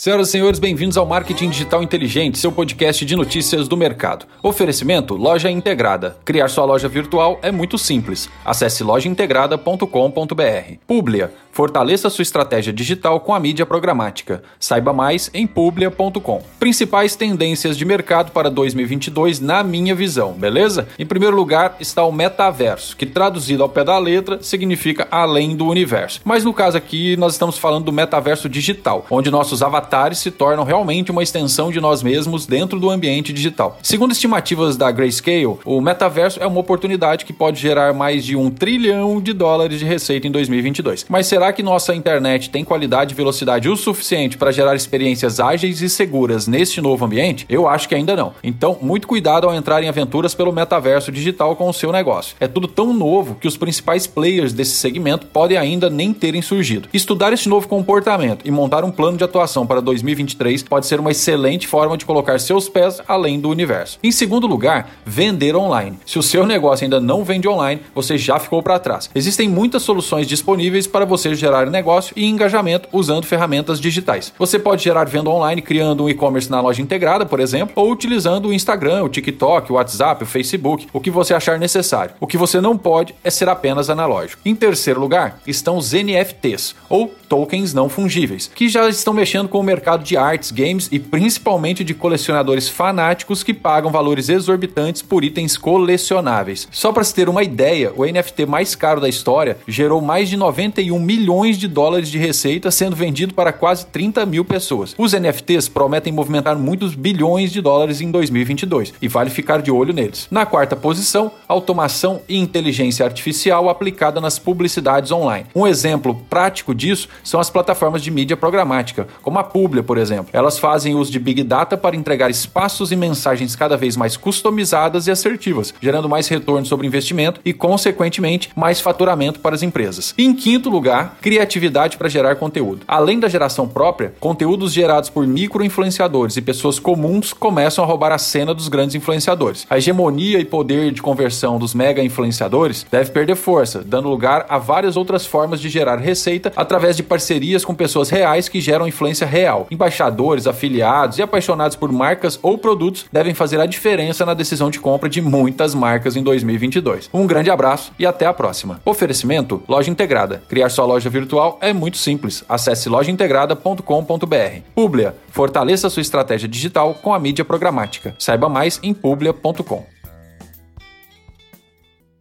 Senhoras e senhores, bem-vindos ao Marketing Digital Inteligente, seu podcast de notícias do mercado. Oferecimento Loja Integrada. Criar sua loja virtual é muito simples. Acesse lojaintegrada.com.br. Publia. Fortaleça sua estratégia digital com a mídia programática. Saiba mais em publia.com. Principais tendências de mercado para 2022 na minha visão, beleza? Em primeiro lugar está o metaverso, que traduzido ao pé da letra significa além do universo. Mas no caso aqui nós estamos falando do metaverso digital, onde nossos avatares avatares se tornam realmente uma extensão de nós mesmos dentro do ambiente digital. Segundo estimativas da Grayscale, o metaverso é uma oportunidade que pode gerar mais de um trilhão de dólares de receita em 2022. Mas será que nossa internet tem qualidade e velocidade o suficiente para gerar experiências ágeis e seguras neste novo ambiente? Eu acho que ainda não. Então, muito cuidado ao entrar em aventuras pelo metaverso digital com o seu negócio. É tudo tão novo que os principais players desse segmento podem ainda nem terem surgido. Estudar este novo comportamento e montar um plano de atuação para 2023 pode ser uma excelente forma de colocar seus pés além do universo. Em segundo lugar, vender online. Se o seu negócio ainda não vende online, você já ficou para trás. Existem muitas soluções disponíveis para você gerar negócio e engajamento usando ferramentas digitais. Você pode gerar venda online criando um e-commerce na loja integrada, por exemplo, ou utilizando o Instagram, o TikTok, o WhatsApp, o Facebook, o que você achar necessário. O que você não pode é ser apenas analógico. Em terceiro lugar, estão os NFTs, ou tokens não fungíveis, que já estão mexendo com o mercado de artes, games e principalmente de colecionadores fanáticos que pagam valores exorbitantes por itens colecionáveis. Só para se ter uma ideia, o NFT mais caro da história gerou mais de 91 milhões de dólares de receita, sendo vendido para quase 30 mil pessoas. Os NFTs prometem movimentar muitos bilhões de dólares em 2022 e vale ficar de olho neles. Na quarta posição, automação e inteligência artificial aplicada nas publicidades online. Um exemplo prático disso são as plataformas de mídia programática, como a Publi, por exemplo. Elas fazem uso de Big Data para entregar espaços e mensagens cada vez mais customizadas e assertivas, gerando mais retorno sobre investimento e, consequentemente, mais faturamento para as empresas. E, em quinto lugar, criatividade para gerar conteúdo. Além da geração própria, conteúdos gerados por micro-influenciadores e pessoas comuns começam a roubar a cena dos grandes influenciadores. A hegemonia e poder de conversão dos mega influenciadores deve perder força, dando lugar a várias outras formas de gerar receita através de parcerias com pessoas reais que geram influência real real. Embaixadores, afiliados e apaixonados por marcas ou produtos devem fazer a diferença na decisão de compra de muitas marcas em 2022. Um grande abraço e até a próxima. Oferecimento: Loja Integrada. Criar sua loja virtual é muito simples. Acesse lojaintegrada.com.br. Publia. Fortaleça sua estratégia digital com a mídia programática. Saiba mais em publia.com.